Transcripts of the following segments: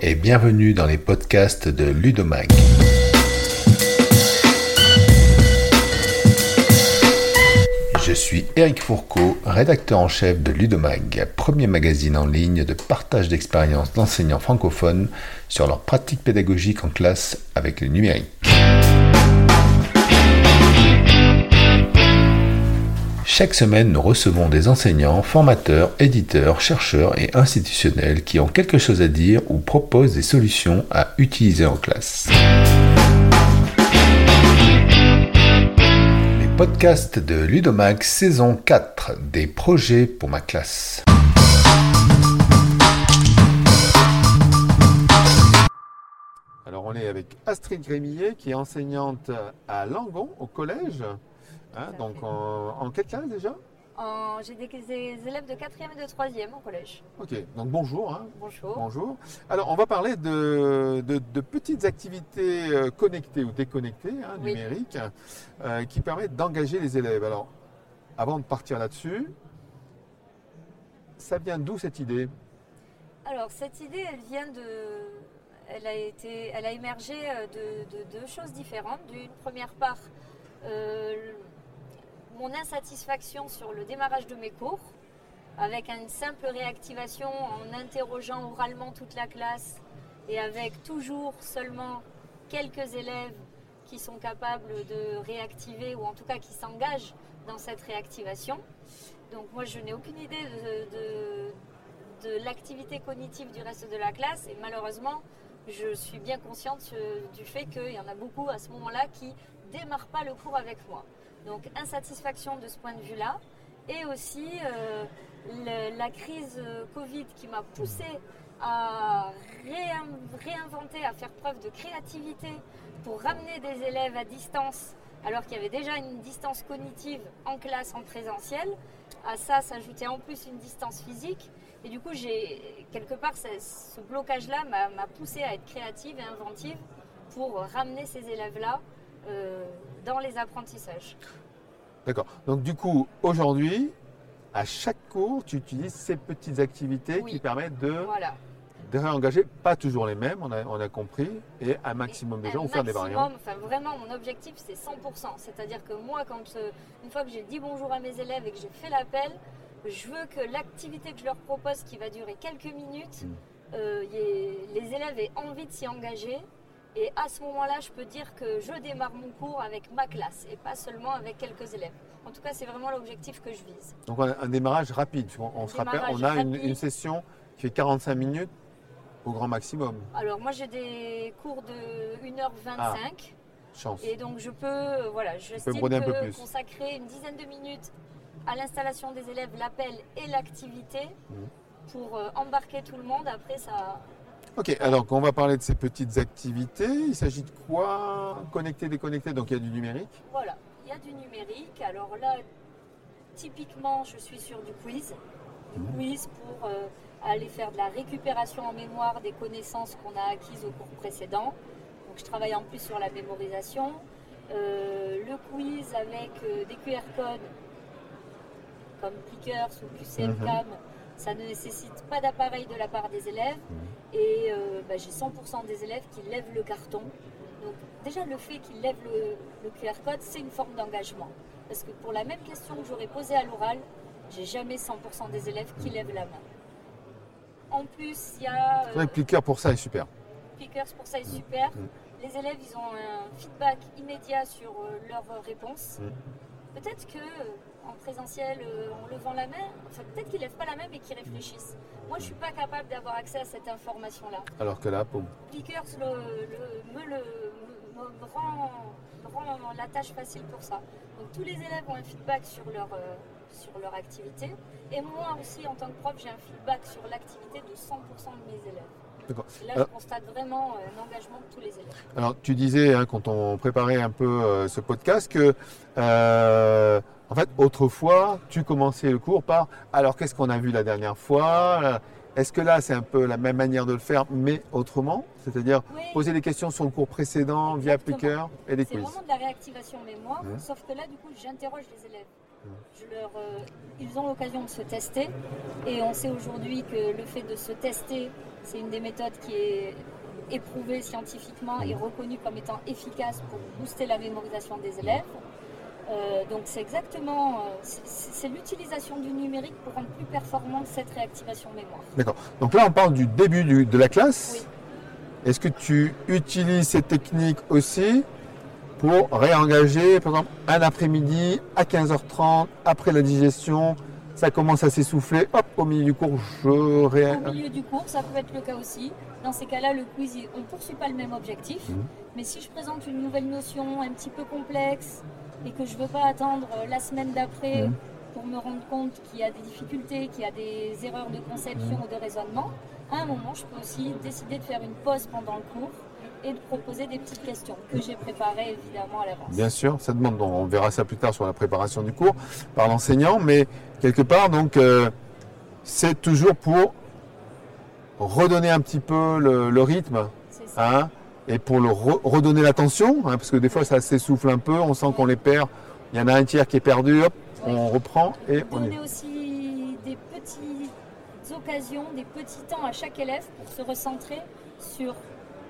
Et bienvenue dans les podcasts de Ludomag. Je suis Eric Fourcault, rédacteur en chef de Ludomag, premier magazine en ligne de partage d'expériences d'enseignants francophones sur leurs pratiques pédagogiques en classe avec le numérique. Chaque semaine, nous recevons des enseignants, formateurs, éditeurs, chercheurs et institutionnels qui ont quelque chose à dire ou proposent des solutions à utiliser en classe. Les podcasts de Ludomax saison 4 des projets pour ma classe. Alors on est avec Astrid Grémillet qui est enseignante à Langon au collège. Hein, donc en, en quelle classe déjà? J'ai des, des élèves de 4e et de 3e au collège. Ok, donc bonjour. hein. Bonjour. Bonjour. Alors on va parler de, de- de petites activités euh, connectées ou déconnectées, hein, Oui. numériques, euh, qui permettent d'engager les élèves. Alors avant de partir là-dessus, ça vient d'où cette idée? Alors cette idée, elle vient de, elle a été, elle a émergé euh, de, de deux choses différentes. D'une première part, euh, mon insatisfaction sur le démarrage de mes cours, avec une simple réactivation en interrogeant oralement toute la classe et avec toujours seulement quelques élèves qui sont capables de réactiver ou en tout cas qui s'engagent dans cette réactivation. Donc moi je n'ai aucune idée de- de, l'activité cognitive du reste de la classe et malheureusement je suis bien consciente euh, du fait qu'il y en a beaucoup à ce moment-là qui démarrent pas le cours avec moi. Donc insatisfaction de ce point de vue-là et aussi euh, la crise euh, Covid qui m'a poussée à réin- réinventer, à faire preuve de créativité pour ramener des élèves à distance alors qu'il y avait déjà une distance cognitive en classe en présentiel. À ça s'ajoutait en plus une distance physique. Et du coup, j'ai quelque part, ce, blocage-là m'a poussé à être créative et inventive pour ramener ces élèves-là dans les apprentissages. D'accord. Donc du coup, aujourd'hui, à chaque cours, tu utilises ces petites activités Oui. qui permettent de, Voilà. de réengager, pas toujours les mêmes, on a, on a compris, et un maximum de gens ou faire des variantes. Enfin, vraiment, mon objectif, c'est 100%. C'est-à-dire que moi, quand, euh, une fois que j'ai dit bonjour à mes élèves et que j'ai fait l'appel, je veux que l'activité que je leur propose, qui va durer quelques minutes, Mm. euh, les élèves aient envie de s'y engager. Et à ce moment-là, je peux dire que je démarre mon cours avec ma classe et pas seulement avec quelques élèves. En tout cas, c'est vraiment l'objectif que je vise. Donc on a un démarrage rapide. On, se rappelle, on a une, session qui fait 45 minutes au grand maximum. Alors, moi, j'ai des cours de 1h25. Chance. Et donc je peux, euh, voilà, je peux broder un peu plus. consacrer une dizaine de minutes à l'installation des élèves, l'appel et l'activité Mhm. pour euh, embarquer tout le monde. Après ça, Ok, alors quand on va parler de ces petites activités, il s'agit de quoi? Connecter, déconnecter, donc il y a du numérique. voilà, il y a du numérique. Alors là, typiquement, je suis sur du quiz, du Mhm. quiz pour euh, aller faire de la récupération en mémoire des connaissances qu'on a acquises au cours précédent. Donc je travaille en plus sur la mémorisation. Euh, le quiz avec euh, des QR codes comme Plickers ou QCM-CAM, ça ne nécessite pas d'appareil de la part des élèves. Et euh, bah, j'ai 100% des élèves qui lèvent le carton. Donc déjà le fait qu'ils lèvent le, le QR code, c'est une forme d'engagement. Parce que pour la même question que j'aurais posée à l'oral, j'ai jamais 100% des élèves qui lèvent la main. En plus, il y a... C'est vrai que Plicker pour ça est super. Pickers pour ça est super. Mm. Les élèves, ils ont un feedback immédiat sur euh, leurs réponses. Mm. Peut-être que euh, en présentiel, euh, en levant la main, enfin peut-être qu'ils lèvent pas la main mais qu'ils réfléchissent. Moi, je suis pas capable d'avoir accès à cette information-là. Alors que là, le, le- me, le, me, rend, rend la tâche facile pour ça. Donc tous les élèves ont un feedback sur leur, euh, sur leur activité. Et moi aussi, en tant que prof, j'ai un feedback sur l'activité de 100% de mes élèves. Là, Alors- je constate vraiment euh, un engagement de tous les élèves. Alors, tu disais, hein, quand on préparait un peu euh, ce podcast, que, euh, en fait, autrefois, tu commençais le cours par alors, qu'est-ce qu'on a vu la dernière fois? Euh, Est-ce que là, c'est un peu la même manière de le faire, mais autrement? C'est-à-dire Oui, poser des questions sur le cours précédent via. Plicker et des c'est quiz. vraiment de la réactivation mémoire, sauf que là, du coup, j'interroge les élèves. Ouais. Je leur, euh, ils ont l'occasion de se tester, et on sait aujourd'hui que le fait de se tester C'est une des méthodes qui est éprouvée scientifiquement et reconnue comme étant efficace pour booster la mémorisation des élèves. Euh, donc c'est exactement, euh, c'est- l'utilisation du numérique pour rendre plus performante cette réactivation mémoire. D'accord. Donc là, on parle du début du- de la classe. Oui. Est-ce que tu utilises ces techniques aussi pour réengager, par exemple, un après-midi à 15h30, après la digestion, ça commence à s'essouffler, hop, au milieu du cours, je ré... Au milieu du cours, ça peut être le cas aussi. Dans ces cas-là, le quiz, on ne poursuit pas le même objectif. Mhm. Mais si je présente une nouvelle notion un petit peu complexe et que je ne veux pas attendre euh, la semaine d'après Mhm. pour me rendre compte qu'il y a des difficultés, qu'il y a des erreurs de conception ou de raisonnement, à un moment, je peux aussi décider de faire une pause pendant le cours et de proposer des petites questions que j'ai préparées évidemment à l'avance. Bien sûr, ça demande, on verra ça plus tard sur la préparation du cours par l'enseignant, mais quelque part, donc, euh, c'est toujours pour redonner un petit peu le, le rythme, hein, et pour le re- redonner l'attention, hein, parce que des fois ça s'essouffle un peu, on sent qu'on les perd, il y en a un tiers qui est perdu, hop, on reprend et on est. aussi des petites occasions, des petits temps à chaque élève pour se recentrer sur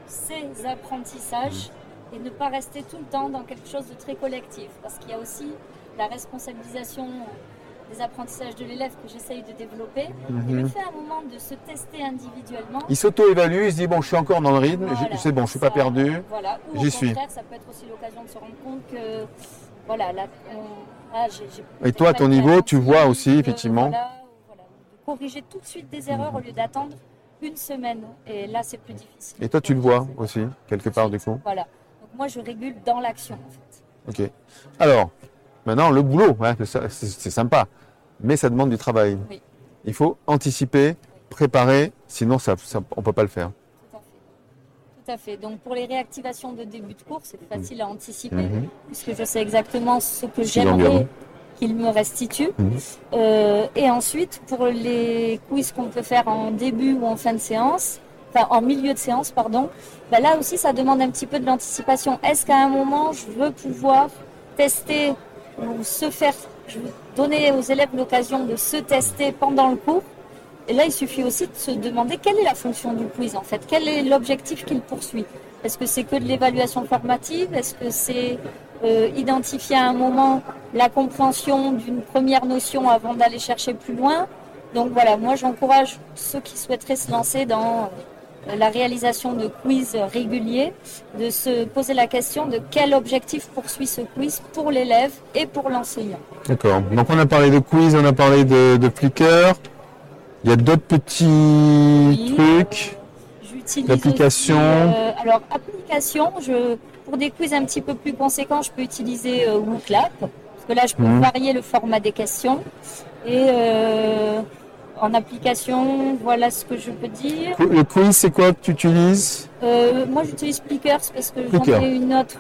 ses apprentissages et ne pas rester tout le temps dans quelque chose de très collectif. Parce qu'il y a aussi la responsabilisation des apprentissages de l'élève que j'essaye de développer. Et le Mhm. fait à un moment de se tester individuellement. Il s'auto-évalue, il se dit bon, je suis encore dans le rythme, voilà, c'est bon, je suis pas perdu. Voilà. Ou j'y au suis. ça peut être aussi l'occasion de se rendre compte que voilà, là, on- ah, j'ai Et toi, à ton niveau, tu vois aussi, effectivement. voilà, voilà, de corriger tout de suite des erreurs au lieu d'attendre une semaine. Et là, c'est plus difficile. Et toi, tu le vois aussi, quelque part du coup. Voilà. Donc moi, je régule dans l'action, en fait. Ok. Alors, maintenant, le boulot, hein, c'est sympa, mais ça demande du travail. Oui. Il faut anticiper, préparer, sinon ça, ça- on ne peut pas le faire. Tout à fait. Tout à fait. Donc pour les réactivations de début de cours, c'est facile à anticiper, Mhm. puisque je sais exactement ce que j'aimerais. Qu'il me restitue. Mhm. Euh, et ensuite, pour les quiz qu'on peut faire en début ou en fin de séance, enfin en milieu de séance, pardon, bah là aussi ça demande un petit peu de l'anticipation. Est-ce qu'à un moment je veux pouvoir tester ou se faire, je veux donner aux élèves l'occasion de se tester pendant le cours? Et là, il suffit aussi de se demander quelle est la fonction du quiz en fait, quel est l'objectif qu'il poursuit? Est-ce que c'est que de l'évaluation formative? Est-ce que c'est euh, identifier à un moment la compréhension d'une première notion avant d'aller chercher plus loin Donc voilà, moi j'encourage ceux qui souhaiteraient se lancer dans euh, la réalisation de quiz réguliers, de se poser la question de quel objectif poursuit ce quiz pour l'élève et pour l'enseignant. D'accord. Donc on a parlé de quiz, on a parlé de, de flicker. Il y a d'autres petits Oui, trucs. J'utilise D'application. aussi, euh, alors, application, je, pour des quiz un petit peu plus conséquents, je peux utiliser euh, WooClap. Parce que là, je peux Mhm. varier le format des questions. Et euh, en application, voilà ce que je peux dire. Le quiz, c'est quoi que tu utilises Euh, moi, j'utilise Plickers parce que j'en ai une autre.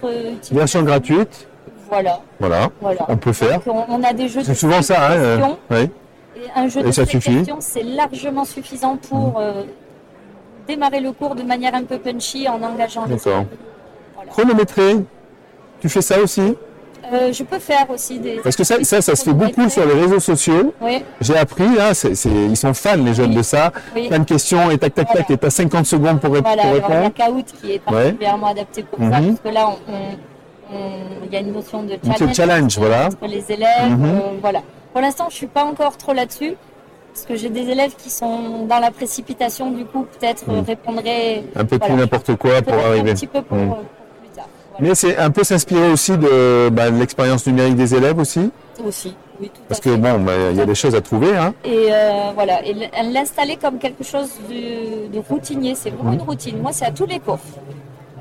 Version gratuite. Voilà, Voilà, voilà. on peut faire. Donc, on, a des jeux de C'est souvent ça, hein. oui. Et un jeu Et de ça suffit c'est largement suffisant pour euh, démarrer le cours de manière un peu punchy en engageant les D'accord. Voilà. Chronométré. Tu fais ça aussi Euh, je peux faire aussi des. Parce que ça, ça, ça se fait beaucoup sur les réseaux sociaux. Oui, J'ai appris, hein, c'est- c'est- ils sont fans les jeunes Oui. de ça. oui. Plein de questions et tac tac tac, Voilà. et t'as 50 secondes pour, ré- Voilà, pour alors il y a répondre. Kahoot qui est particulièrement adapté pour ça, Mhm. parce que là, il y a une notion de Une challenge, challenge, voilà. entre les élèves. Mhm. euh, voilà. Pour l'instant, je suis pas encore trop là-dessus, parce que j'ai des élèves qui sont dans la précipitation, du coup, peut-être Mhm. répondraient Un peu tout Voilà. n'importe quoi pour arriver. un petit peu pour, Mhm. euh, pour plus tard. Voilà. Mais c'est un peu s'inspirer aussi de, bah, de l'expérience numérique des élèves aussi. Aussi, oui, tout Parce à que fait. bon, bah, il y a des choses à trouver. Hein. Et euh, voilà, et l'installer comme quelque chose de, de routinier, c'est vraiment Mhm. une routine. Moi, c'est à tous les cours.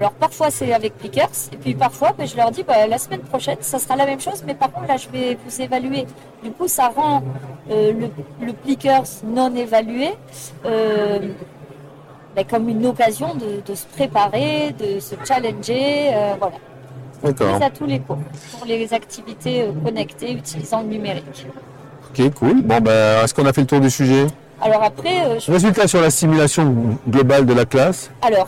Alors parfois c'est avec Plickers, et puis parfois ben, je leur dis bah, la semaine prochaine ça sera la même chose, mais par contre là je vais vous évaluer. Du coup ça rend euh, le, le Plickers non évalué euh, ben, comme une occasion de, de se préparer, de se challenger, euh, voilà. D'accord. À tous les cours pour les activités euh, connectées utilisant le numérique. Ok, cool. Bon, bah, est-ce qu'on a fait le tour du sujet? Alors après, je Résultat sur la simulation globale de la classe. Alors,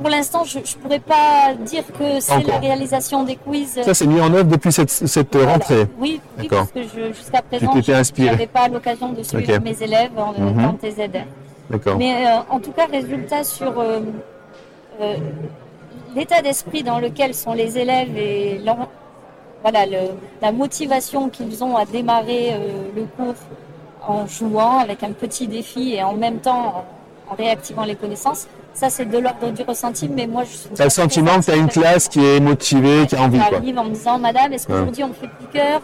pour l'instant, je ne pourrais pas dire que c'est la réalisation des quiz. Ça, c'est mis en œuvre depuis cette, cette Voilà. rentrée. Oui, oui parce que jusqu'à présent, je n'avais pas l'occasion de suivre mes élèves en TZR. D'accord. Mais euh, en tout cas, résultat sur euh, euh, l'état d'esprit dans lequel sont les élèves et leur- voilà, le- la motivation qu'ils ont à démarrer le cours en jouant avec un petit défi et en même temps en, en réactivant les connaissances. Ça, c'est de l'ordre du ressenti, mais moi, je suis. T'as le sentiment que tu as une classe qui est motivée, qui a envie, quoi. J'arrive en me disant, Madame, est-ce Ouais. qu'aujourd'hui on fait piqueur?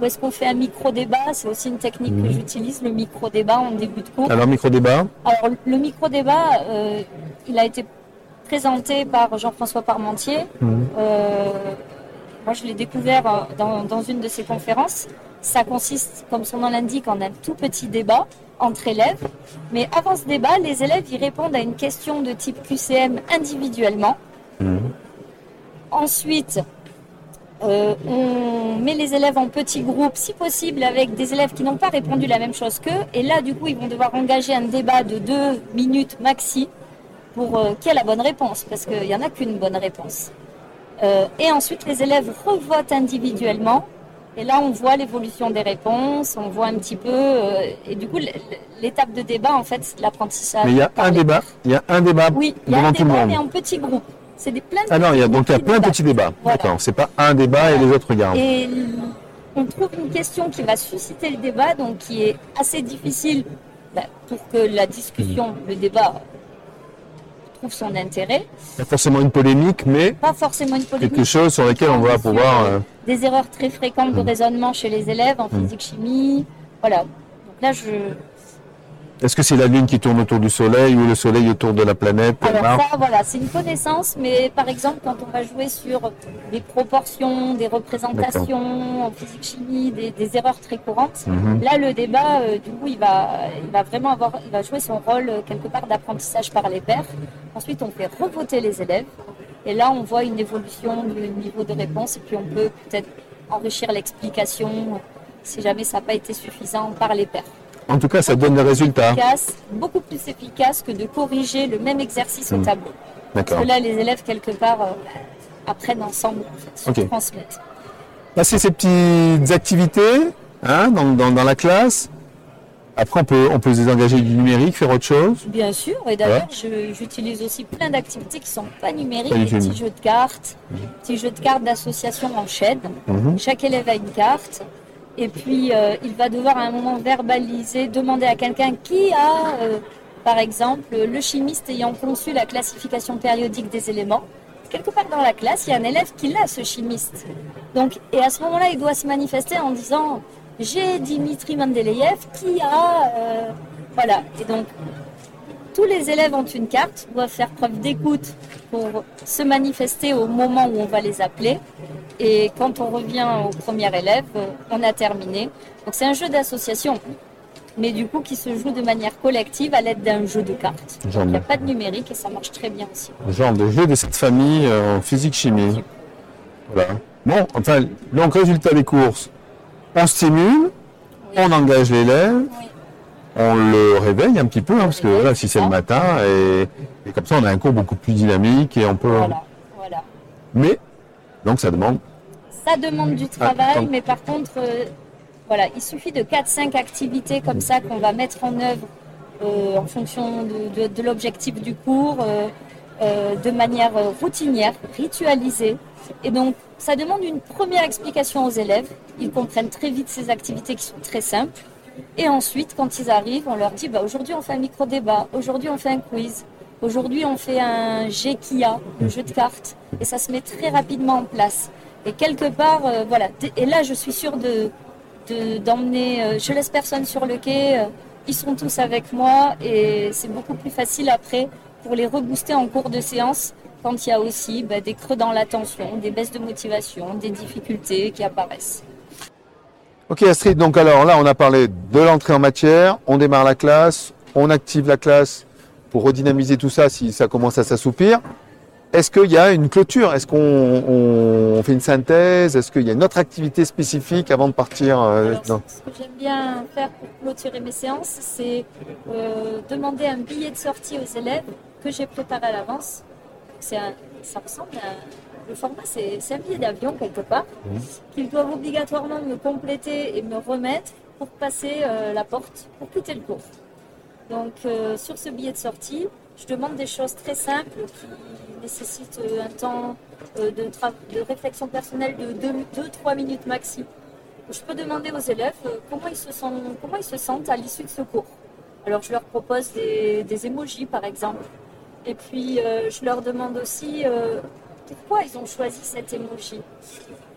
Ou est-ce qu'on fait un micro-débat? C'est aussi une technique Mhm. que j'utilise, le micro-débat en début de cours. Alors, micro-débat? Alors, le micro-débat, euh, il a été présenté par Jean-François Parmentier. Mhm. Euh, moi, je l'ai découvert euh, dans, dans une de ses conférences. Ça consiste, comme son nom l'indique, en un tout petit débat entre élèves. Mais avant ce débat, les élèves y répondent à une question de type QCM individuellement. Ensuite, euh, on met les élèves en petits groupes, si possible avec des élèves qui n'ont pas répondu la même chose qu'eux. Et là, du coup, ils vont devoir engager un débat de deux minutes maxi pour euh, qui a la bonne réponse, parce qu'il n'y en a qu'une bonne réponse. Euh, et ensuite, les élèves revotent individuellement. Et là, on voit l'évolution des réponses, on voit un petit peu. euh, et du coup, l'étape de débat, en fait, c'est l'apprentissage. Mais il y a un débat, il y a un débat Oui, il y a un débat, mais en petits groupes. C'est des plein de Ah non, il y a, donc il y a plein de petits débats. Voilà. D'accord, c'est pas un débat et les autres regardent. Et on trouve une question qui va susciter le débat, donc qui est assez difficile bah, pour que la discussion, le débat trouve son intérêt. Pas forcément une polémique, mais Pas forcément une polémique. quelque chose sur lequel on va pouvoir. euh, euh, Des erreurs très fréquentes de Mm. raisonnement chez les élèves en Mm. physique-chimie. Voilà. Donc là, je. Est-ce que c'est la Lune qui tourne autour du Soleil ou le Soleil autour de la planète Alors Mars ça, voilà, c'est une connaissance, mais par exemple, quand on va jouer sur des proportions, des représentations en physique-chimie, des, des erreurs très courantes, Mhm. Là, le débat, euh, du coup, il va, il va vraiment avoir, il va jouer son rôle euh, quelque part d'apprentissage par les pairs. Ensuite, on fait revoter les élèves. Et là, on voit une évolution du niveau de réponse. Et puis, on peut peut-être enrichir l'explication euh, si jamais ça n'a pas été suffisant par les pairs. En tout cas, ça donne des résultats. Efficace, beaucoup plus efficace que de corriger le même exercice au Mm. tableau. D'accord. Parce que là, les élèves, quelque part, euh, apprennent ensemble, en fait, se transmettent. Passer ces petites activités hein, dans, dans, dans la classe. Après, on peut, on peut se désengager du numérique, faire autre chose. Bien sûr, et d'ailleurs, j'utilise aussi plein d'activités qui sont pas numériques, des petits jeux de cartes, petits jeux de cartes d'association en chaîne. Mhm. Chaque élève a une carte, et puis euh, il va devoir à un moment verbaliser, demander à quelqu'un qui a, euh, par exemple, le chimiste ayant conçu la classification périodique des éléments. Quelque part dans la classe, il y a un élève qui l'a, ce chimiste. Donc, et à ce moment-là, il doit se manifester en disant J'ai Dimitri Mendeleïev qui a. euh, voilà. Et donc, tous les élèves ont une carte, doivent faire preuve d'écoute pour se manifester au moment où on va les appeler. Et quand on revient au premier élève, on a terminé. Donc c'est un jeu d'association, mais du coup qui se joue de manière collective à l'aide d'un jeu de cartes. Genre Il n'y a de, pas de numérique et ça marche très bien aussi. genre de jeu de cette famille euh, en physique-chimie. Voilà. Bon, enfin, donc résultat des courses. On stimule, on engage l'élève, Oui. On le réveille un petit peu, hein, parce que voilà, si c'est le matin, et, et comme ça on a un cours beaucoup plus dynamique et on peut. Voilà, voilà. Mais, donc ça demande. Ça demande du travail, attends. mais par contre, euh, voilà, il suffit de 4-5 activités comme ça qu'on va mettre en œuvre euh, en fonction de, de- de l'objectif du cours, euh, de manière routinière, ritualisée. Et donc, ça demande une première explication aux élèves. Ils comprennent très vite ces activités qui sont très simples. Et ensuite, quand ils arrivent, on leur dit bah, aujourd'hui on fait un micro-débat, aujourd'hui on fait un quiz, aujourd'hui on fait un GKIA, le jeu de cartes. Et ça se met très rapidement en place. Et quelque part, euh, voilà. Et là, je suis sûre de de- d'emmener. euh, je laisse personne sur le quai. euh, ils sont tous avec moi et c'est beaucoup plus facile après pour les rebooster en cours de séance quand il y a aussi bah, des creux dans l'attention, des baisses de motivation, des difficultés qui apparaissent. Ok Astrid, donc alors là on a parlé de l'entrée en matière, on démarre la classe, on active la classe pour redynamiser tout ça si ça commence à s'assoupir. Est-ce qu'il y a une clôture? Est-ce qu'on on fait une synthèse? Est-ce qu'il y a une autre activité spécifique avant de partir euh, Alors, dans- ce que j'aime bien faire pour clôturer mes séances, c'est euh, demander un billet de sortie aux élèves que j'ai préparé à l'avance. Ça ressemble à le format, c'est un billet d'avion quelque part qu'ils doivent obligatoirement me compléter et me remettre pour passer euh, la porte pour quitter le cours. Donc euh, sur ce billet de sortie, je demande des choses très simples qui nécessitent euh, un temps euh, de, de, réflexion personnelle de 2-3 minutes maxi. Je peux demander aux élèves comment, ils se sentent, comment ils se sentent à l'issue de ce cours. Alors je leur propose des, des émojis par exemple. Et puis je leur demande aussi pourquoi ils ont choisi cet emoji.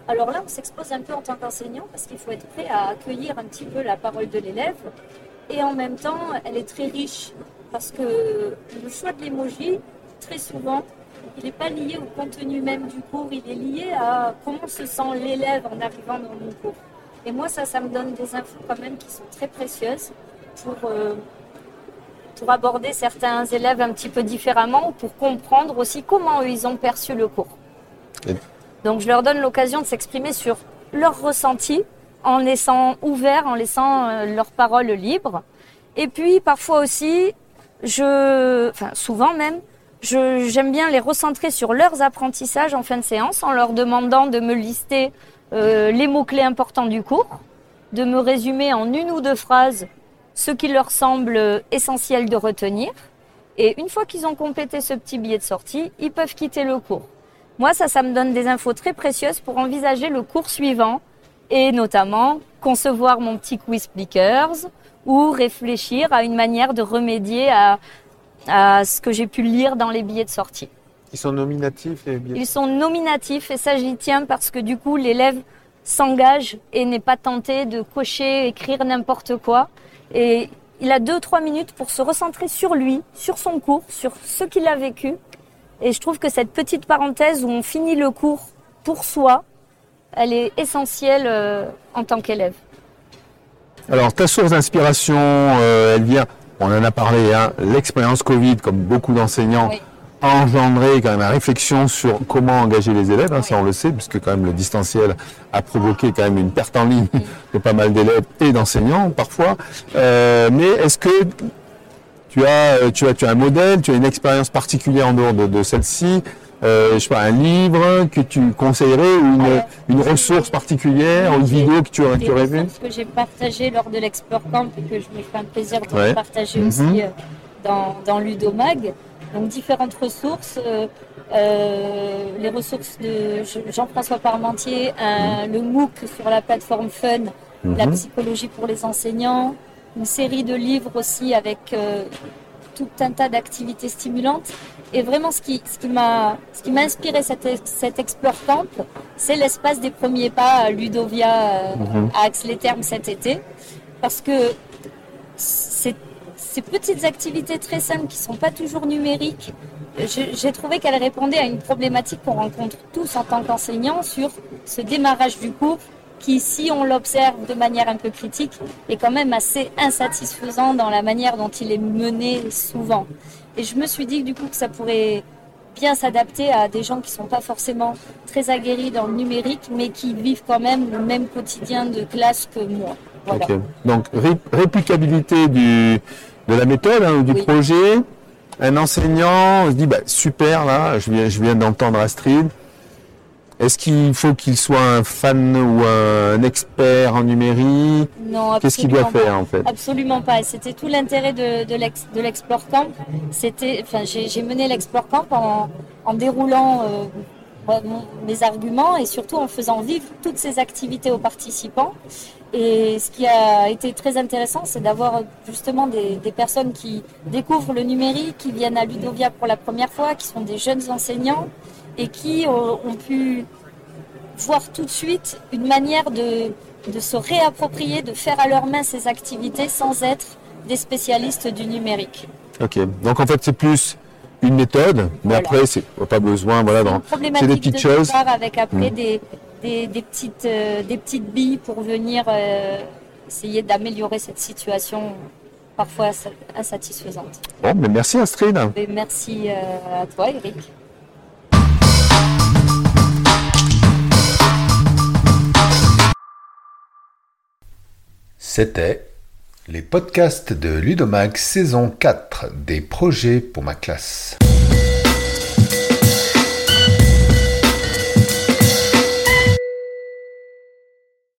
Alors là, on s'expose un peu en tant qu'enseignant parce qu'il faut être prêt à accueillir un petit peu la parole de l'élève. Et en même temps, elle est très riche parce que le choix de l'émoji, très souvent, il n'est pas lié au contenu même du cours, il est lié à comment se sent l'élève en arrivant dans mon cours. Et moi, ça, ça me donne des infos quand même qui sont très précieuses pour, euh, pour aborder certains élèves un petit peu différemment ou pour comprendre aussi comment eux, ils ont perçu le cours. Donc je leur donne l'occasion de s'exprimer sur leurs ressentis en laissant ouvert, en laissant euh, leurs paroles libres. Et puis parfois aussi, je, enfin souvent même, j'aime bien les recentrer sur leurs apprentissages en fin de séance en leur demandant de me lister euh, les mots-clés importants du cours, de me résumer en une ou deux phrases ce qui leur semble essentiel de retenir. Et une fois qu'ils ont complété ce petit billet de sortie, ils peuvent quitter le cours. Moi, ça, ça me donne des infos très précieuses pour envisager le cours suivant et notamment concevoir mon petit quiz Plickers ou réfléchir à une manière de remédier à, à ce que j'ai pu lire dans les billets de sortie. Ils sont nominatifs les billets Ils sont nominatifs et ça j'y tiens parce que du coup l'élève s'engage et n'est pas tenté de cocher, écrire n'importe quoi. Et il a deux trois minutes pour se recentrer sur lui, sur son cours, sur ce qu'il a vécu et je trouve que cette petite parenthèse où on finit le cours pour soi, elle est essentielle euh, en tant qu'élève. Alors, ta source d'inspiration, euh, elle vient, on en a parlé, hein, l'expérience Covid, comme beaucoup d'enseignants, a engendré quand même la réflexion sur comment engager les élèves, hein, ça on le sait, puisque quand même le distanciel a provoqué quand même une perte en ligne de pas mal d'élèves et d'enseignants parfois. Euh, mais est-ce que tu as, euh, tu as, tu as un modèle, tu as une expérience particulière en dehors de, celle-ci, euh, je sais pas, un livre que tu conseillerais ou une, une ressource particulière, une vidéo que tu, aurais, tu aurais vue? Ce que j'ai partagé lors de l'Explore Camp et que je me fais un plaisir de partager mhm. aussi euh, dans, dans Ludomag. Donc différentes ressources, euh, les ressources de Jean-François Parmentier, un, le MOOC sur la plateforme Fun, la mhm. psychologie pour les enseignants, une série de livres aussi avec euh, tout un tas d'activités stimulantes. Et vraiment, ce qui, ce qui m'a, ce qui m'a inspiré cet, cet Explore Camp, c'est l'espace des premiers pas à Ludovia, euh, mhm. à Aix-les-Thermes cet été. Parce que ces, ces petites activités très simples qui sont pas toujours numériques, j'ai trouvé qu'elles répondaient à une problématique qu'on rencontre tous en tant qu'enseignants sur ce démarrage du cours qui, si on l'observe de manière un peu critique, est quand même assez insatisfaisant dans la manière dont il est mené souvent. Et je me suis dit du coup que ça pourrait bien s'adapter à des gens qui sont pas forcément très aguerris dans le numérique, mais qui vivent quand même le même quotidien de classe que moi. Donc réplicabilité du, de la méthode, hein, du projet. Un enseignant se dit bah, super là, je viens, je viens d'entendre Astrid est-ce qu'il faut qu'il soit un fan ou un expert en numérique? Non, Qu'est-ce qu'il doit faire en fait? Absolument pas. C'était tout l'intérêt de, de l'Explore Camp. C'était, enfin, j'ai mené l'Explore Camp en, déroulant euh, mes arguments et surtout en faisant vivre toutes ces activités aux participants. Et ce qui a été très intéressant, c'est d'avoir justement des, des, personnes qui découvrent le numérique, qui viennent à Ludovia pour la première fois, qui sont des jeunes enseignants et qui ont pu voir tout de suite une manière de, de se réapproprier, de faire à leur main ces activités sans être des spécialistes du numérique. Ok, donc en fait c'est plus une méthode, mais après c'est pas besoin, voilà, c'est des petites de choses. Avec après des, des, des, petites, euh, des petites billes pour venir euh, essayer d'améliorer cette situation parfois insatisfaisante. Bon, mais merci Astrid. merci euh, à toi Eric. C'était les podcasts de Ludomax saison 4 des projets pour ma classe.